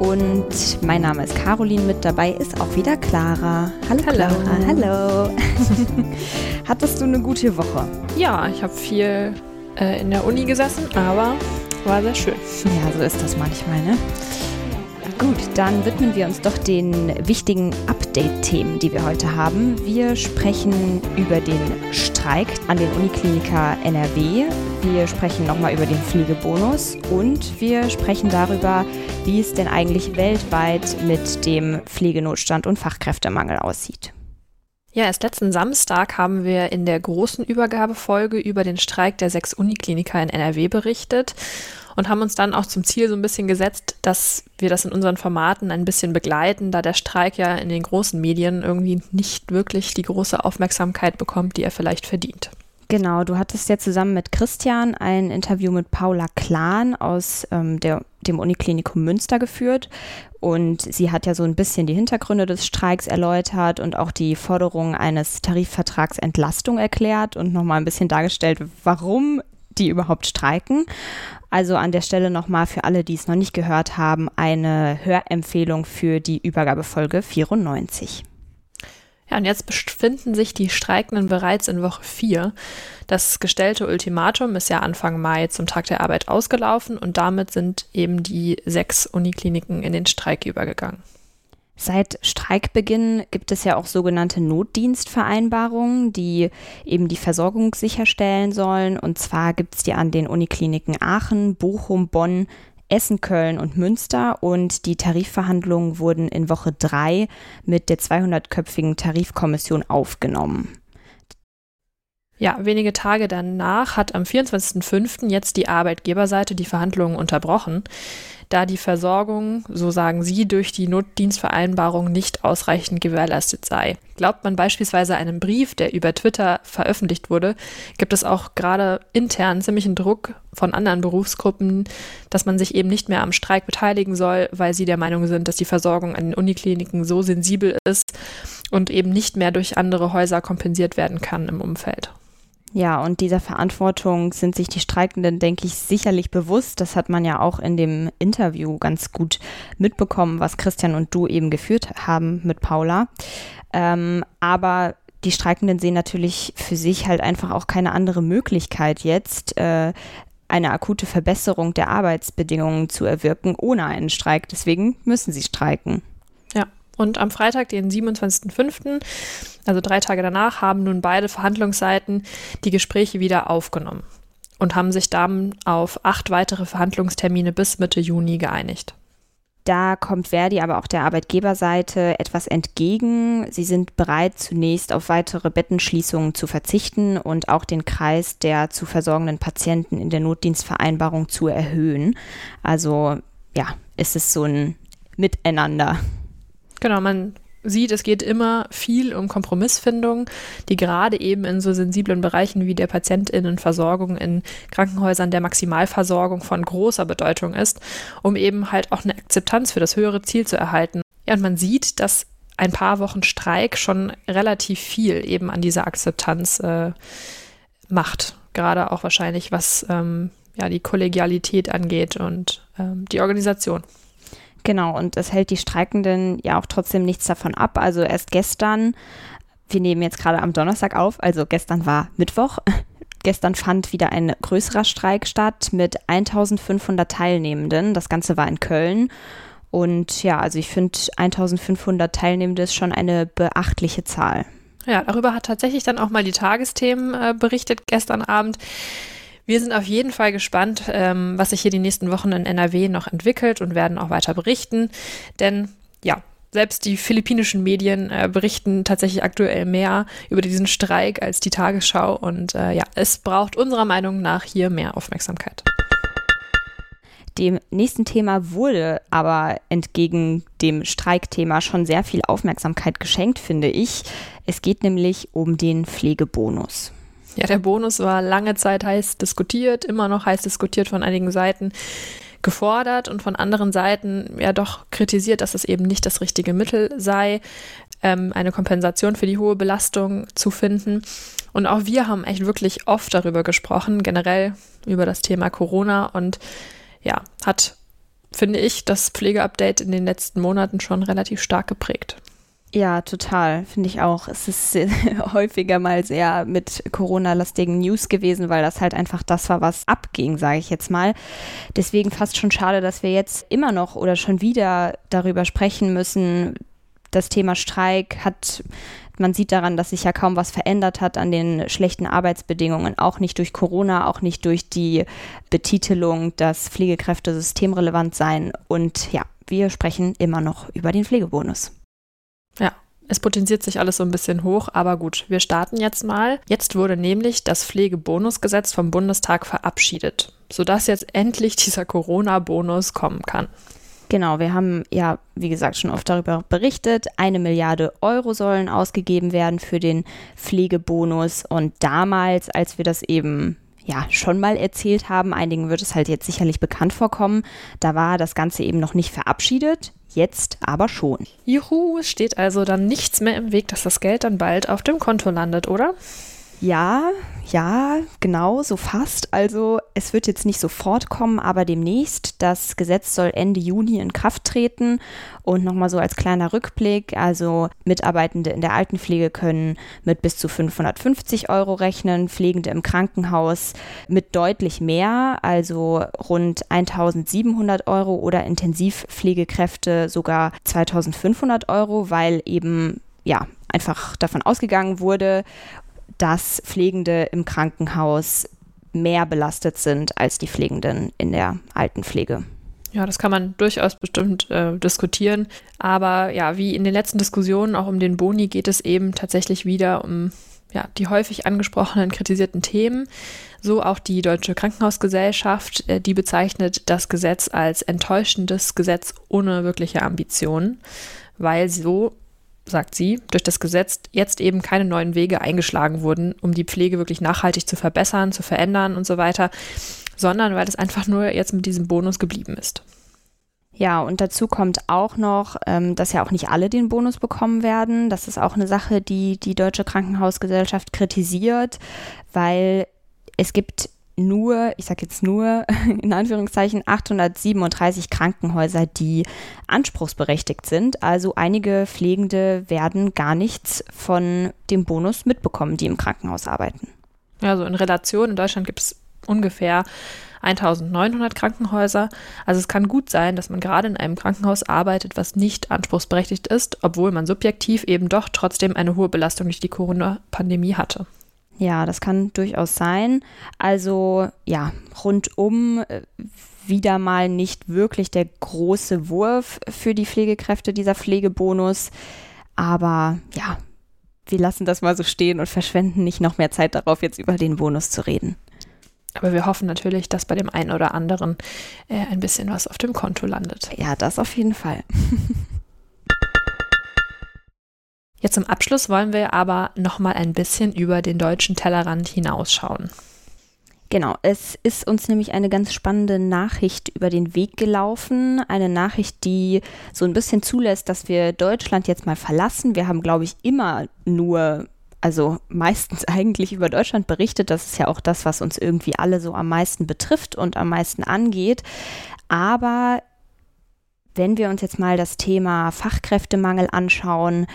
und mein Name ist Caroline, mit dabei ist auch wieder Clara. Hallo, Hallo. Clara, hallo. Hattest du eine gute Woche? Ja, ich habe viel äh, in der Uni gesessen, aber war sehr schön. Ja, so ist das manchmal, ne? Gut, dann widmen wir uns doch den wichtigen Update-Themen, die wir heute haben. Wir sprechen über den Streik an den Unikliniker NRW. Wir sprechen nochmal über den Pflegebonus und wir sprechen darüber, wie es denn eigentlich weltweit mit dem Pflegenotstand und Fachkräftemangel aussieht. Ja, erst letzten Samstag haben wir in der großen Übergabefolge über den Streik der sechs Unikliniker in NRW berichtet und haben uns dann auch zum Ziel so ein bisschen gesetzt, dass wir das in unseren Formaten ein bisschen begleiten, da der Streik ja in den großen Medien irgendwie nicht wirklich die große Aufmerksamkeit bekommt, die er vielleicht verdient. Genau, du hattest ja zusammen mit Christian ein Interview mit Paula Klahn aus ähm, der, dem Uniklinikum Münster geführt. Und sie hat ja so ein bisschen die Hintergründe des Streiks erläutert und auch die Forderung eines Tarifvertrags Entlastung erklärt und nochmal ein bisschen dargestellt, warum die überhaupt streiken. Also an der Stelle nochmal für alle, die es noch nicht gehört haben, eine Hörempfehlung für die Übergabefolge 94. Ja, und jetzt befinden sich die Streikenden bereits in Woche 4. Das gestellte Ultimatum ist ja Anfang Mai zum Tag der Arbeit ausgelaufen und damit sind eben die sechs Unikliniken in den Streik übergegangen. Seit Streikbeginn gibt es ja auch sogenannte Notdienstvereinbarungen, die eben die Versorgung sicherstellen sollen. Und zwar gibt es die an den Unikliniken Aachen, Bochum, Bonn, Essen, Köln und Münster und die Tarifverhandlungen wurden in Woche drei mit der 200-köpfigen Tarifkommission aufgenommen. Ja, wenige Tage danach hat am 24.05. jetzt die Arbeitgeberseite die Verhandlungen unterbrochen da die Versorgung, so sagen sie, durch die Notdienstvereinbarung nicht ausreichend gewährleistet sei. Glaubt man beispielsweise einem Brief, der über Twitter veröffentlicht wurde, gibt es auch gerade intern ziemlichen Druck von anderen Berufsgruppen, dass man sich eben nicht mehr am Streik beteiligen soll, weil sie der Meinung sind, dass die Versorgung an den Unikliniken so sensibel ist und eben nicht mehr durch andere Häuser kompensiert werden kann im Umfeld. Ja, und dieser Verantwortung sind sich die Streikenden, denke ich, sicherlich bewusst. Das hat man ja auch in dem Interview ganz gut mitbekommen, was Christian und du eben geführt haben mit Paula. Ähm, aber die Streikenden sehen natürlich für sich halt einfach auch keine andere Möglichkeit jetzt, äh, eine akute Verbesserung der Arbeitsbedingungen zu erwirken ohne einen Streik. Deswegen müssen sie streiken. Und am Freitag, den 27.05., also drei Tage danach, haben nun beide Verhandlungsseiten die Gespräche wieder aufgenommen und haben sich dann auf acht weitere Verhandlungstermine bis Mitte Juni geeinigt. Da kommt Verdi aber auch der Arbeitgeberseite etwas entgegen. Sie sind bereit, zunächst auf weitere Bettenschließungen zu verzichten und auch den Kreis der zu versorgenden Patienten in der Notdienstvereinbarung zu erhöhen. Also ja, ist es so ein Miteinander. Genau, man sieht, es geht immer viel um Kompromissfindung, die gerade eben in so sensiblen Bereichen wie der Patientinnenversorgung in Krankenhäusern der Maximalversorgung von großer Bedeutung ist, um eben halt auch eine Akzeptanz für das höhere Ziel zu erhalten. Ja, und man sieht, dass ein paar Wochen Streik schon relativ viel eben an dieser Akzeptanz äh, macht. Gerade auch wahrscheinlich, was ähm, ja, die Kollegialität angeht und ähm, die Organisation. Genau, und es hält die Streikenden ja auch trotzdem nichts davon ab. Also erst gestern, wir nehmen jetzt gerade am Donnerstag auf, also gestern war Mittwoch. Gestern fand wieder ein größerer Streik statt mit 1500 Teilnehmenden. Das Ganze war in Köln. Und ja, also ich finde 1500 Teilnehmende ist schon eine beachtliche Zahl. Ja, darüber hat tatsächlich dann auch mal die Tagesthemen äh, berichtet gestern Abend. Wir sind auf jeden Fall gespannt, ähm, was sich hier die nächsten Wochen in NRW noch entwickelt und werden auch weiter berichten. Denn ja, selbst die philippinischen Medien äh, berichten tatsächlich aktuell mehr über diesen Streik als die Tagesschau. Und äh, ja, es braucht unserer Meinung nach hier mehr Aufmerksamkeit. Dem nächsten Thema wurde aber entgegen dem Streikthema schon sehr viel Aufmerksamkeit geschenkt, finde ich. Es geht nämlich um den Pflegebonus. Ja, der Bonus war lange Zeit heiß diskutiert, immer noch heiß diskutiert von einigen Seiten gefordert und von anderen Seiten ja doch kritisiert, dass es eben nicht das richtige Mittel sei, ähm, eine Kompensation für die hohe Belastung zu finden. Und auch wir haben echt wirklich oft darüber gesprochen, generell über das Thema Corona und ja, hat, finde ich, das Pflegeupdate in den letzten Monaten schon relativ stark geprägt. Ja, total, finde ich auch. Es ist häufiger mal sehr mit Corona-lastigen News gewesen, weil das halt einfach das war, was abging, sage ich jetzt mal. Deswegen fast schon schade, dass wir jetzt immer noch oder schon wieder darüber sprechen müssen. Das Thema Streik hat, man sieht daran, dass sich ja kaum was verändert hat an den schlechten Arbeitsbedingungen, auch nicht durch Corona, auch nicht durch die Betitelung, dass Pflegekräfte systemrelevant seien. Und ja, wir sprechen immer noch über den Pflegebonus. Ja, es potenziert sich alles so ein bisschen hoch, aber gut, wir starten jetzt mal. Jetzt wurde nämlich das Pflegebonusgesetz vom Bundestag verabschiedet, sodass jetzt endlich dieser Corona-Bonus kommen kann. Genau, wir haben ja, wie gesagt, schon oft darüber berichtet. Eine Milliarde Euro sollen ausgegeben werden für den Pflegebonus. Und damals, als wir das eben ja schon mal erzählt haben, einigen wird es halt jetzt sicherlich bekannt vorkommen, da war das Ganze eben noch nicht verabschiedet. Jetzt aber schon. Juhu, es steht also dann nichts mehr im Weg, dass das Geld dann bald auf dem Konto landet, oder? Ja, ja, genau, so fast. Also es wird jetzt nicht sofort kommen, aber demnächst. Das Gesetz soll Ende Juni in Kraft treten. Und nochmal so als kleiner Rückblick, also Mitarbeitende in der Altenpflege können mit bis zu 550 Euro rechnen, Pflegende im Krankenhaus mit deutlich mehr, also rund 1700 Euro oder Intensivpflegekräfte sogar 2500 Euro, weil eben ja, einfach davon ausgegangen wurde dass Pflegende im Krankenhaus mehr belastet sind als die Pflegenden in der Altenpflege. Ja, das kann man durchaus bestimmt äh, diskutieren. Aber ja, wie in den letzten Diskussionen auch um den Boni geht es eben tatsächlich wieder um ja, die häufig angesprochenen kritisierten Themen. So auch die Deutsche Krankenhausgesellschaft, äh, die bezeichnet das Gesetz als enttäuschendes Gesetz ohne wirkliche Ambitionen, weil so sagt sie, durch das Gesetz jetzt eben keine neuen Wege eingeschlagen wurden, um die Pflege wirklich nachhaltig zu verbessern, zu verändern und so weiter, sondern weil es einfach nur jetzt mit diesem Bonus geblieben ist. Ja, und dazu kommt auch noch, ähm, dass ja auch nicht alle den Bonus bekommen werden. Das ist auch eine Sache, die die Deutsche Krankenhausgesellschaft kritisiert, weil es gibt nur, ich sage jetzt nur in Anführungszeichen, 837 Krankenhäuser, die anspruchsberechtigt sind. Also einige Pflegende werden gar nichts von dem Bonus mitbekommen, die im Krankenhaus arbeiten. Ja, so in Relation, in Deutschland gibt es ungefähr 1900 Krankenhäuser. Also es kann gut sein, dass man gerade in einem Krankenhaus arbeitet, was nicht anspruchsberechtigt ist, obwohl man subjektiv eben doch trotzdem eine hohe Belastung durch die Corona-Pandemie hatte. Ja, das kann durchaus sein. Also ja, rundum äh, wieder mal nicht wirklich der große Wurf für die Pflegekräfte, dieser Pflegebonus. Aber ja, wir lassen das mal so stehen und verschwenden nicht noch mehr Zeit darauf, jetzt über den Bonus zu reden. Aber wir hoffen natürlich, dass bei dem einen oder anderen äh, ein bisschen was auf dem Konto landet. Ja, das auf jeden Fall. Jetzt zum Abschluss wollen wir aber noch mal ein bisschen über den deutschen Tellerrand hinausschauen. Genau, es ist uns nämlich eine ganz spannende Nachricht über den Weg gelaufen. Eine Nachricht, die so ein bisschen zulässt, dass wir Deutschland jetzt mal verlassen. Wir haben, glaube ich, immer nur, also meistens eigentlich über Deutschland berichtet. Das ist ja auch das, was uns irgendwie alle so am meisten betrifft und am meisten angeht. Aber wenn wir uns jetzt mal das Thema Fachkräftemangel anschauen,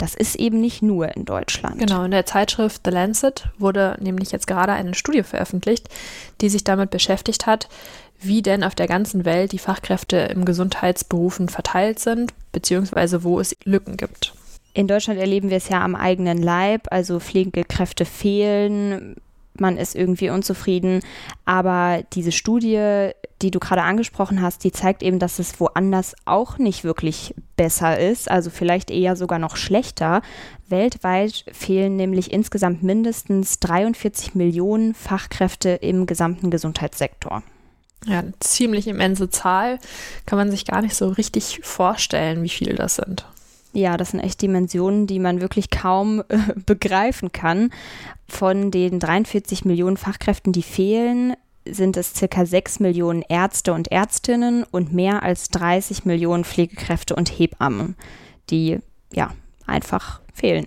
das ist eben nicht nur in Deutschland. Genau, in der Zeitschrift The Lancet wurde nämlich jetzt gerade eine Studie veröffentlicht, die sich damit beschäftigt hat, wie denn auf der ganzen Welt die Fachkräfte im Gesundheitsberufen verteilt sind, beziehungsweise wo es Lücken gibt. In Deutschland erleben wir es ja am eigenen Leib, also Pflegekräfte fehlen, man ist irgendwie unzufrieden. Aber diese Studie, die du gerade angesprochen hast, die zeigt eben, dass es woanders auch nicht wirklich besser ist, also vielleicht eher sogar noch schlechter. Weltweit fehlen nämlich insgesamt mindestens 43 Millionen Fachkräfte im gesamten Gesundheitssektor. Ja, eine ziemlich immense Zahl. Kann man sich gar nicht so richtig vorstellen, wie viele das sind. Ja, das sind echt Dimensionen, die man wirklich kaum äh, begreifen kann. Von den 43 Millionen Fachkräften, die fehlen, sind es circa 6 Millionen Ärzte und Ärztinnen und mehr als 30 Millionen Pflegekräfte und Hebammen, die ja einfach fehlen.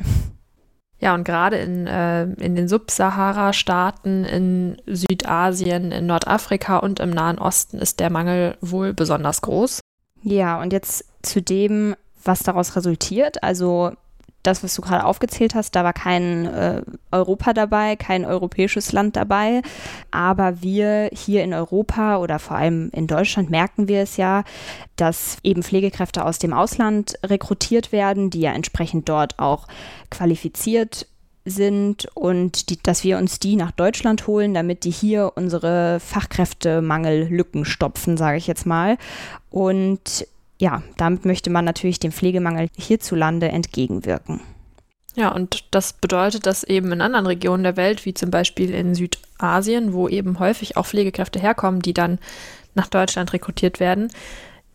Ja, und gerade in, äh, in den Subsahara-Staaten, in Südasien, in Nordafrika und im Nahen Osten ist der Mangel wohl besonders groß. Ja, und jetzt zu dem, was daraus resultiert. Also das, was du gerade aufgezählt hast, da war kein äh, Europa dabei, kein europäisches Land dabei. Aber wir hier in Europa oder vor allem in Deutschland merken wir es ja, dass eben Pflegekräfte aus dem Ausland rekrutiert werden, die ja entsprechend dort auch qualifiziert sind und die, dass wir uns die nach Deutschland holen, damit die hier unsere Fachkräftemangellücken stopfen, sage ich jetzt mal. Und ja, damit möchte man natürlich dem Pflegemangel hierzulande entgegenwirken. Ja, und das bedeutet, dass eben in anderen Regionen der Welt, wie zum Beispiel in Südasien, wo eben häufig auch Pflegekräfte herkommen, die dann nach Deutschland rekrutiert werden,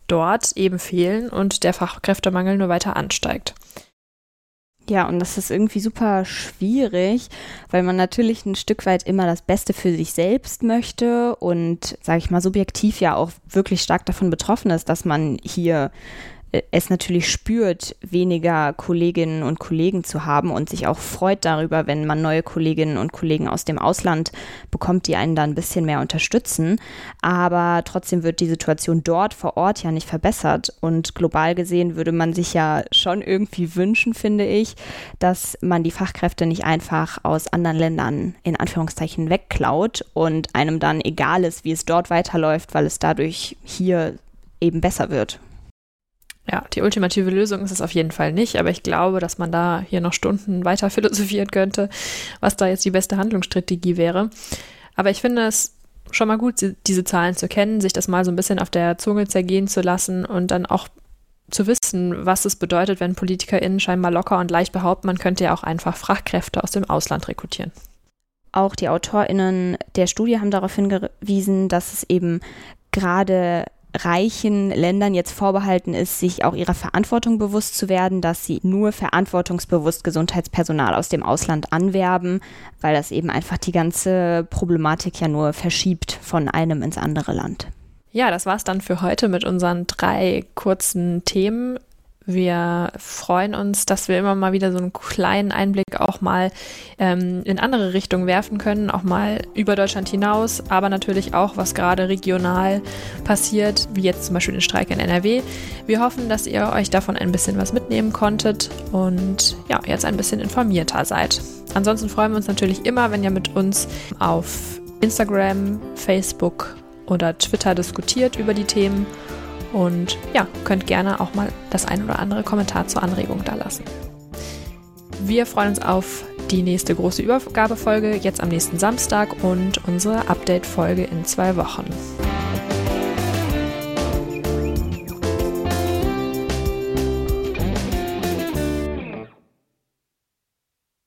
dort eben fehlen und der Fachkräftemangel nur weiter ansteigt. Ja, und das ist irgendwie super schwierig, weil man natürlich ein Stück weit immer das Beste für sich selbst möchte und, sage ich mal, subjektiv ja auch wirklich stark davon betroffen ist, dass man hier es natürlich spürt, weniger Kolleginnen und Kollegen zu haben und sich auch freut darüber, wenn man neue Kolleginnen und Kollegen aus dem Ausland bekommt, die einen da ein bisschen mehr unterstützen. Aber trotzdem wird die Situation dort vor Ort ja nicht verbessert. Und global gesehen würde man sich ja schon irgendwie wünschen, finde ich, dass man die Fachkräfte nicht einfach aus anderen Ländern in Anführungszeichen wegklaut und einem dann egal ist, wie es dort weiterläuft, weil es dadurch hier eben besser wird. Ja, die ultimative Lösung ist es auf jeden Fall nicht, aber ich glaube, dass man da hier noch Stunden weiter philosophieren könnte, was da jetzt die beste Handlungsstrategie wäre. Aber ich finde es schon mal gut, diese Zahlen zu kennen, sich das mal so ein bisschen auf der Zunge zergehen zu lassen und dann auch zu wissen, was es bedeutet, wenn PolitikerInnen scheinbar locker und leicht behaupten, man könnte ja auch einfach Fachkräfte aus dem Ausland rekrutieren. Auch die AutorInnen der Studie haben darauf hingewiesen, dass es eben gerade reichen Ländern jetzt vorbehalten ist, sich auch ihrer Verantwortung bewusst zu werden, dass sie nur verantwortungsbewusst Gesundheitspersonal aus dem Ausland anwerben, weil das eben einfach die ganze Problematik ja nur verschiebt von einem ins andere Land. Ja, das war's dann für heute mit unseren drei kurzen Themen. Wir freuen uns, dass wir immer mal wieder so einen kleinen Einblick auch mal ähm, in andere Richtungen werfen können, auch mal über Deutschland hinaus, aber natürlich auch, was gerade regional passiert, wie jetzt zum Beispiel den Streik in NRW. Wir hoffen, dass ihr euch davon ein bisschen was mitnehmen konntet und ja, jetzt ein bisschen informierter seid. Ansonsten freuen wir uns natürlich immer, wenn ihr mit uns auf Instagram, Facebook oder Twitter diskutiert über die Themen. Und ja, könnt gerne auch mal das ein oder andere Kommentar zur Anregung da lassen. Wir freuen uns auf die nächste große Übergabefolge jetzt am nächsten Samstag und unsere Update-Folge in zwei Wochen.